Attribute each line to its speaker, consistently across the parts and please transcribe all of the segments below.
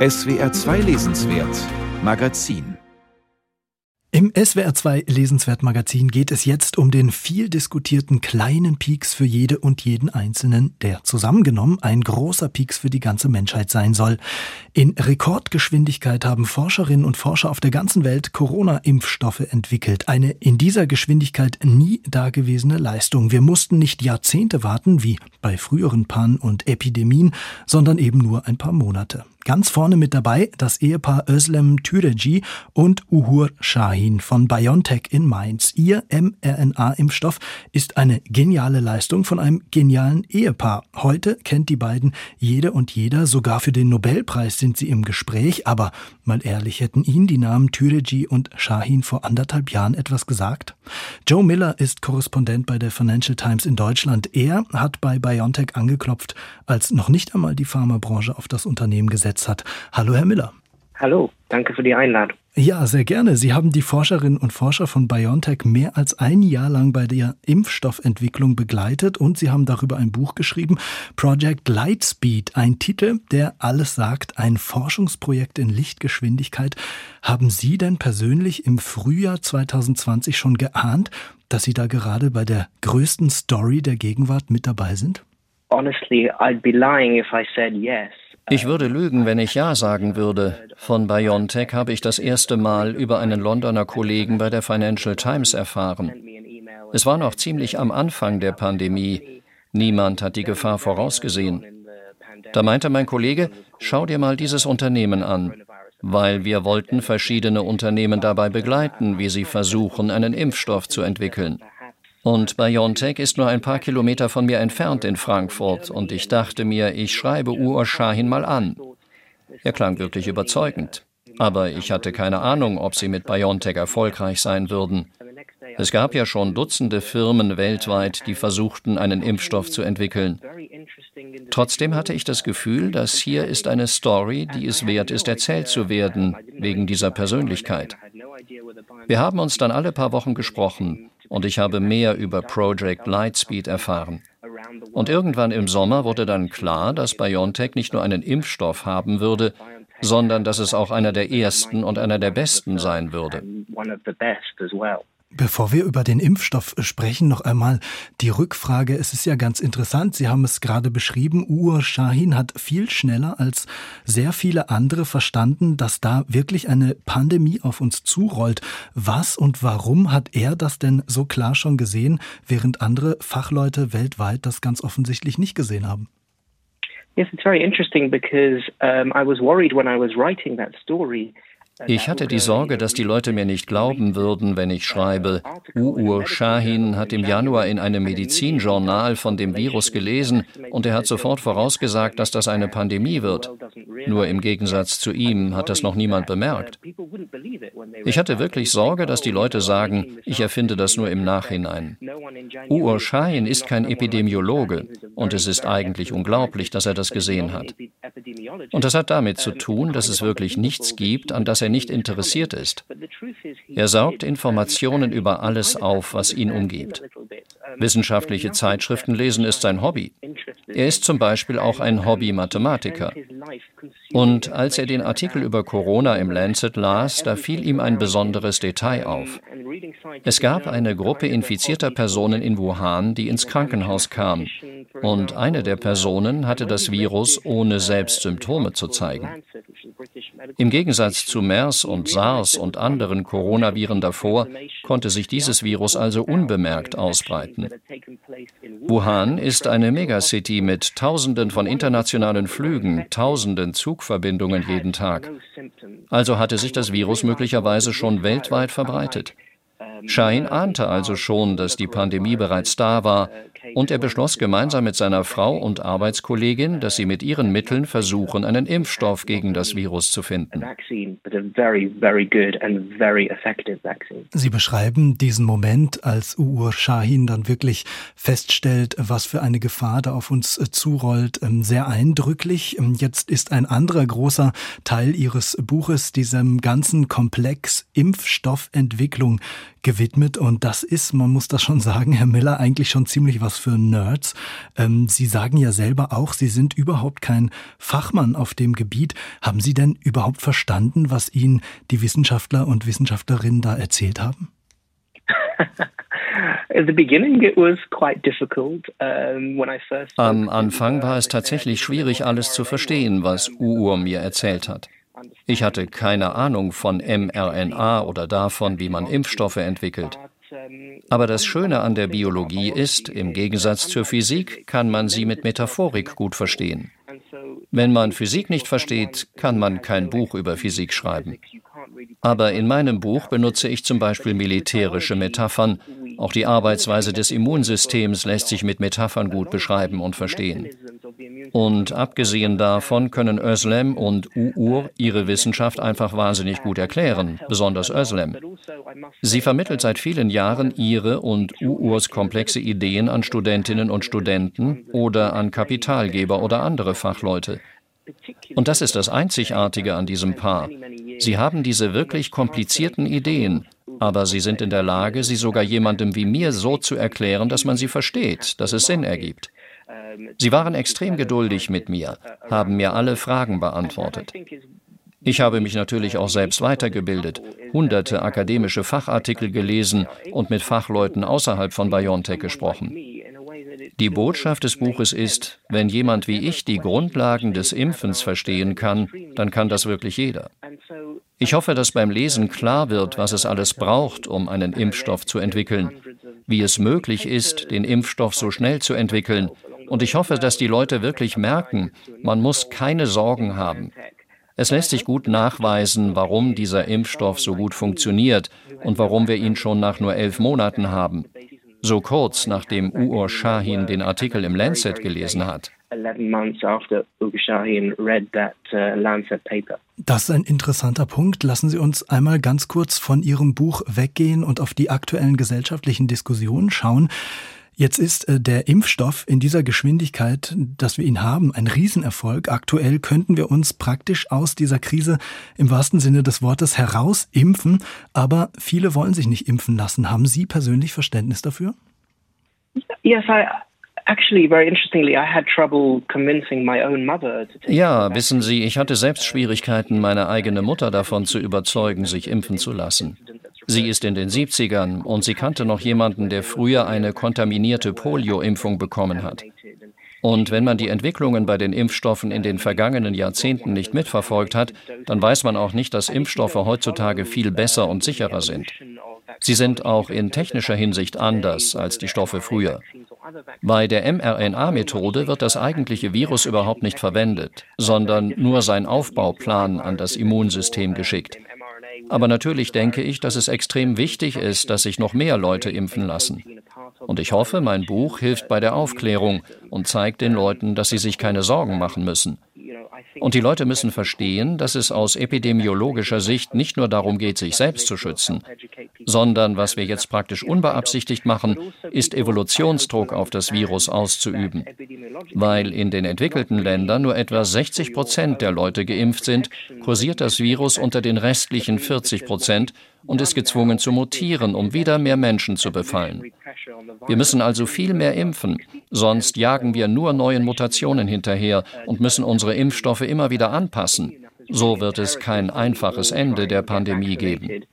Speaker 1: SWR 2 Lesenswert Magazin
Speaker 2: im SWR2 Lesenswert Magazin geht es jetzt um den viel diskutierten kleinen Peaks für jede und jeden Einzelnen, der zusammengenommen ein großer Peaks für die ganze Menschheit sein soll. In Rekordgeschwindigkeit haben Forscherinnen und Forscher auf der ganzen Welt Corona-Impfstoffe entwickelt. Eine in dieser Geschwindigkeit nie dagewesene Leistung. Wir mussten nicht Jahrzehnte warten, wie bei früheren Pannen und Epidemien, sondern eben nur ein paar Monate. Ganz vorne mit dabei das Ehepaar Özlem Türeci und Uhur Shahin von BioNTech in Mainz. Ihr mRNA-Impfstoff ist eine geniale Leistung von einem genialen Ehepaar. Heute kennt die beiden jede und jeder, sogar für den Nobelpreis sind sie im Gespräch, aber mal ehrlich, hätten Ihnen die Namen Türeci und Shahin vor anderthalb Jahren etwas gesagt? Joe Miller ist Korrespondent bei der Financial Times in Deutschland. Er hat bei BioNTech angeklopft, als noch nicht einmal die Pharmabranche auf das Unternehmen gesetzt hat. Hallo, Herr Miller.
Speaker 3: Hallo, danke für die Einladung.
Speaker 2: Ja, sehr gerne. Sie haben die Forscherinnen und Forscher von BioNTech mehr als ein Jahr lang bei der Impfstoffentwicklung begleitet und Sie haben darüber ein Buch geschrieben, Project Lightspeed, ein Titel, der alles sagt, ein Forschungsprojekt in Lichtgeschwindigkeit. Haben Sie denn persönlich im Frühjahr 2020 schon geahnt, dass Sie da gerade bei der größten Story der Gegenwart mit dabei sind?
Speaker 3: Honestly, I'd be lying if I said yes.
Speaker 4: Ich würde lügen, wenn ich Ja sagen würde. Von BioNTech habe ich das erste Mal über einen Londoner Kollegen bei der Financial Times erfahren. Es war noch ziemlich am Anfang der Pandemie. Niemand hat die Gefahr vorausgesehen. Da meinte mein Kollege, schau dir mal dieses Unternehmen an, weil wir wollten verschiedene Unternehmen dabei begleiten, wie sie versuchen, einen Impfstoff zu entwickeln. Und BioNTech ist nur ein paar Kilometer von mir entfernt in Frankfurt und ich dachte mir, ich schreibe Uur Shahin mal an. Er klang wirklich überzeugend. Aber ich hatte keine Ahnung, ob sie mit BioNTech erfolgreich sein würden. Es gab ja schon Dutzende Firmen weltweit, die versuchten, einen Impfstoff zu entwickeln. Trotzdem hatte ich das Gefühl, dass hier ist eine Story, die es wert ist, erzählt zu werden, wegen dieser Persönlichkeit. Wir haben uns dann alle paar Wochen gesprochen und ich habe mehr über Project Lightspeed erfahren. Und irgendwann im Sommer wurde dann klar, dass BioNTech nicht nur einen Impfstoff haben würde, sondern dass es auch einer der ersten und einer der besten sein würde.
Speaker 2: Bevor wir über den Impfstoff sprechen, noch einmal die Rückfrage. Es ist ja ganz interessant. Sie haben es gerade beschrieben. Uğur Shahin hat viel schneller als sehr viele andere verstanden, dass da wirklich eine Pandemie auf uns zurollt. Was und warum hat er das denn so klar schon gesehen, während andere Fachleute weltweit das ganz offensichtlich nicht gesehen haben?
Speaker 3: Yes, it's very interesting because um, I was worried when I was writing that story.
Speaker 4: Ich hatte die Sorge, dass die Leute mir nicht glauben würden, wenn ich schreibe, Uur Shahin hat im Januar in einem Medizinjournal von dem Virus gelesen und er hat sofort vorausgesagt, dass das eine Pandemie wird. Nur im Gegensatz zu ihm hat das noch niemand bemerkt. Ich hatte wirklich Sorge, dass die Leute sagen, ich erfinde das nur im Nachhinein. Uur Shahin ist kein Epidemiologe und es ist eigentlich unglaublich, dass er das gesehen hat. Und das hat damit zu tun, dass es wirklich nichts gibt, an das er nicht interessiert ist. Er saugt Informationen über alles auf, was ihn umgibt. Wissenschaftliche Zeitschriften lesen ist sein Hobby. Er ist zum Beispiel auch ein Hobby-Mathematiker. Und als er den Artikel über Corona im Lancet las, da fiel ihm ein besonderes Detail auf. Es gab eine Gruppe infizierter Personen in Wuhan, die ins Krankenhaus kam. Und eine der Personen hatte das Virus, ohne selbst Symptome zu zeigen. Im Gegensatz zu MERS und SARS und anderen Coronaviren davor konnte sich dieses Virus also unbemerkt ausbreiten. Wuhan ist eine Megacity mit Tausenden von internationalen Flügen, Tausenden Zugverbindungen jeden Tag. Also hatte sich das Virus möglicherweise schon weltweit verbreitet. Schein ahnte also schon, dass die Pandemie bereits da war, und er beschloss gemeinsam mit seiner Frau und Arbeitskollegin, dass sie mit ihren Mitteln versuchen, einen Impfstoff gegen das Virus zu finden.
Speaker 2: Sie beschreiben diesen Moment, als Uur Shahin dann wirklich feststellt, was für eine Gefahr da auf uns äh, zurollt, ähm, sehr eindrücklich. Ähm, jetzt ist ein anderer großer Teil Ihres Buches diesem ganzen Komplex Impfstoffentwicklung gewidmet und das ist, man muss das schon sagen, Herr Miller, eigentlich schon ziemlich was für Nerds. Ähm, Sie sagen ja selber auch, Sie sind überhaupt kein Fachmann auf dem Gebiet. Haben Sie denn überhaupt verstanden, was Ihnen die Wissenschaftler und Wissenschaftlerinnen da erzählt haben?
Speaker 4: Am Anfang war es tatsächlich schwierig, alles zu verstehen, was Uur mir erzählt hat. Ich hatte keine Ahnung von mRNA oder davon, wie man Impfstoffe entwickelt. Aber das Schöne an der Biologie ist, im Gegensatz zur Physik kann man sie mit Metaphorik gut verstehen. Wenn man Physik nicht versteht, kann man kein Buch über Physik schreiben. Aber in meinem Buch benutze ich zum Beispiel militärische Metaphern. Auch die Arbeitsweise des Immunsystems lässt sich mit Metaphern gut beschreiben und verstehen. Und abgesehen davon können Özlem und Uur ihre Wissenschaft einfach wahnsinnig gut erklären, besonders Özlem. Sie vermittelt seit vielen Jahren ihre und Uurs komplexe Ideen an Studentinnen und Studenten oder an Kapitalgeber oder andere Fachleute. Und das ist das Einzigartige an diesem Paar. Sie haben diese wirklich komplizierten Ideen, aber sie sind in der Lage, sie sogar jemandem wie mir so zu erklären, dass man sie versteht, dass es Sinn ergibt. Sie waren extrem geduldig mit mir, haben mir alle Fragen beantwortet. Ich habe mich natürlich auch selbst weitergebildet, hunderte akademische Fachartikel gelesen und mit Fachleuten außerhalb von BioNTech gesprochen. Die Botschaft des Buches ist, wenn jemand wie ich die Grundlagen des Impfens verstehen kann, dann kann das wirklich jeder. Ich hoffe, dass beim Lesen klar wird, was es alles braucht, um einen Impfstoff zu entwickeln, wie es möglich ist, den Impfstoff so schnell zu entwickeln, und ich hoffe, dass die Leute wirklich merken, man muss keine Sorgen haben. Es lässt sich gut nachweisen, warum dieser Impfstoff so gut funktioniert und warum wir ihn schon nach nur elf Monaten haben so kurz nachdem Uur Shahin den Artikel im Lancet gelesen hat. Uh,
Speaker 2: das ist ein interessanter Punkt. Lassen Sie uns einmal ganz kurz von Ihrem Buch weggehen und auf die aktuellen gesellschaftlichen Diskussionen schauen. Jetzt ist äh, der Impfstoff in dieser Geschwindigkeit, dass wir ihn haben, ein Riesenerfolg. Aktuell könnten wir uns praktisch aus dieser Krise im wahrsten Sinne des Wortes heraus-impfen, aber viele wollen sich nicht impfen lassen. Haben Sie persönlich Verständnis dafür?
Speaker 3: Yes, I,
Speaker 4: ja, wissen Sie, ich hatte selbst Schwierigkeiten, meine eigene Mutter davon zu überzeugen, sich impfen zu lassen. Sie ist in den 70ern und sie kannte noch jemanden, der früher eine kontaminierte Polio-Impfung bekommen hat. Und wenn man die Entwicklungen bei den Impfstoffen in den vergangenen Jahrzehnten nicht mitverfolgt hat, dann weiß man auch nicht, dass Impfstoffe heutzutage viel besser und sicherer sind. Sie sind auch in technischer Hinsicht anders als die Stoffe früher. Bei der mRNA-Methode wird das eigentliche Virus überhaupt nicht verwendet, sondern nur sein Aufbauplan an das Immunsystem geschickt. Aber natürlich denke ich, dass es extrem wichtig ist, dass sich noch mehr Leute impfen lassen. Und ich hoffe, mein Buch hilft bei der Aufklärung und zeigt den Leuten, dass sie sich keine Sorgen machen müssen. Und die Leute müssen verstehen, dass es aus epidemiologischer Sicht nicht nur darum geht, sich selbst zu schützen, sondern was wir jetzt praktisch unbeabsichtigt machen, ist Evolutionsdruck auf das Virus auszuüben. Weil in den entwickelten Ländern nur etwa 60 Prozent der Leute geimpft sind, kursiert das Virus unter den restlichen 40 Prozent und ist gezwungen zu mutieren, um wieder mehr Menschen zu befallen. Wir müssen also viel mehr impfen, sonst jagen wir nur neuen Mutationen hinterher und müssen unsere Impfstoffe immer wieder anpassen. So wird es kein einfaches Ende der Pandemie geben.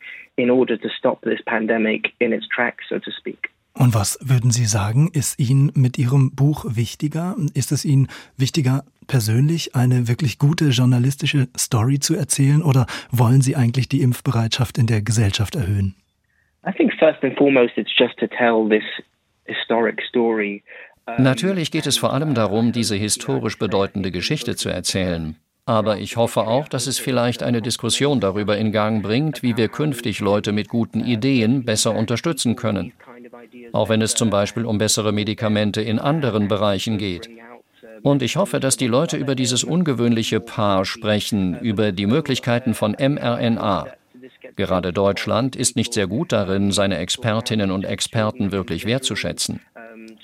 Speaker 2: Und was würden Sie sagen, ist Ihnen mit Ihrem Buch wichtiger? Ist es Ihnen wichtiger, persönlich eine wirklich gute journalistische Story zu erzählen oder wollen Sie eigentlich die Impfbereitschaft in der Gesellschaft erhöhen?
Speaker 4: Natürlich geht es vor allem darum, diese historisch bedeutende Geschichte zu erzählen. Aber ich hoffe auch, dass es vielleicht eine Diskussion darüber in Gang bringt, wie wir künftig Leute mit guten Ideen besser unterstützen können. Auch wenn es zum Beispiel um bessere Medikamente in anderen Bereichen geht. Und ich hoffe, dass die Leute über dieses ungewöhnliche Paar sprechen, über die Möglichkeiten von mRNA. Gerade Deutschland ist nicht sehr gut darin, seine Expertinnen und Experten wirklich wertzuschätzen.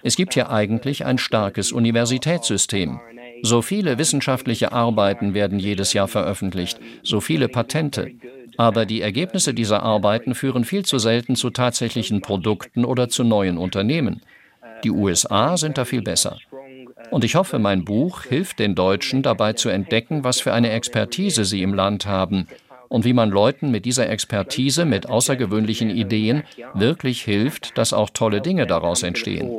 Speaker 4: Es gibt hier eigentlich ein starkes Universitätssystem. So viele wissenschaftliche Arbeiten werden jedes Jahr veröffentlicht, so viele Patente. Aber die Ergebnisse dieser Arbeiten führen viel zu selten zu tatsächlichen Produkten oder zu neuen Unternehmen. Die USA sind da viel besser. Und ich hoffe, mein Buch hilft den Deutschen dabei zu entdecken, was für eine Expertise sie im Land haben und wie man Leuten mit dieser Expertise, mit außergewöhnlichen Ideen wirklich hilft, dass auch tolle Dinge daraus entstehen.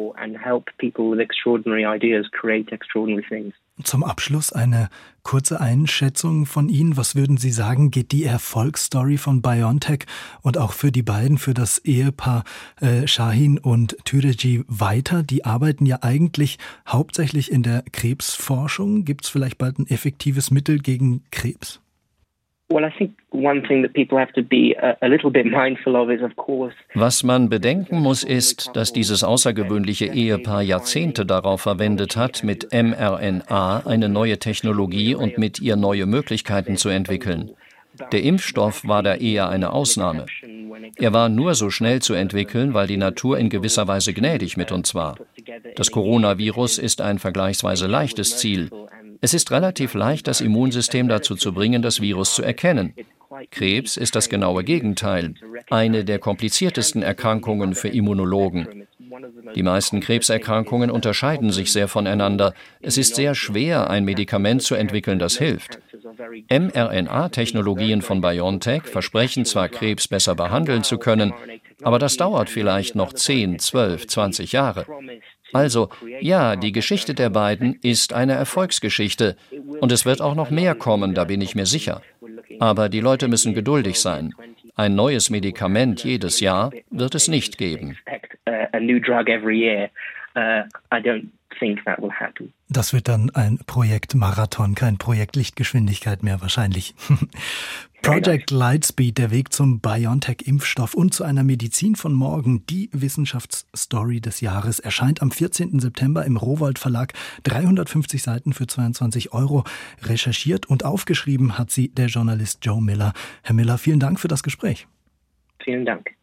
Speaker 2: Zum Abschluss eine kurze Einschätzung von Ihnen. Was würden Sie sagen, geht die Erfolgsstory von BioNTech und auch für die beiden, für das Ehepaar äh, Shahin und Türeci weiter? Die arbeiten ja eigentlich hauptsächlich in der Krebsforschung. Gibt es vielleicht bald ein effektives Mittel gegen Krebs?
Speaker 4: Was man bedenken muss, ist, dass dieses außergewöhnliche Ehepaar Jahrzehnte darauf verwendet hat, mit mRNA eine neue Technologie und mit ihr neue Möglichkeiten zu entwickeln. Der Impfstoff war da eher eine Ausnahme. Er war nur so schnell zu entwickeln, weil die Natur in gewisser Weise gnädig mit uns war. Das Coronavirus ist ein vergleichsweise leichtes Ziel. Es ist relativ leicht, das Immunsystem dazu zu bringen, das Virus zu erkennen. Krebs ist das genaue Gegenteil, eine der kompliziertesten Erkrankungen für Immunologen. Die meisten Krebserkrankungen unterscheiden sich sehr voneinander. Es ist sehr schwer, ein Medikament zu entwickeln, das hilft. mRNA-Technologien von BioNTech versprechen zwar, Krebs besser behandeln zu können, aber das dauert vielleicht noch 10, 12, 20 Jahre. Also, ja, die Geschichte der beiden ist eine Erfolgsgeschichte und es wird auch noch mehr kommen, da bin ich mir sicher. Aber die Leute müssen geduldig sein. Ein neues Medikament jedes Jahr wird es nicht geben.
Speaker 2: Das wird dann ein Projekt Marathon, kein Projekt Lichtgeschwindigkeit mehr wahrscheinlich. Project Lightspeed, der Weg zum BioNTech-Impfstoff und zu einer Medizin von morgen, die Wissenschaftsstory des Jahres, erscheint am 14. September im Rowold Verlag. 350 Seiten für 22 Euro. Recherchiert und aufgeschrieben hat sie der Journalist Joe Miller. Herr Miller, vielen Dank für das Gespräch.
Speaker 3: Vielen Dank.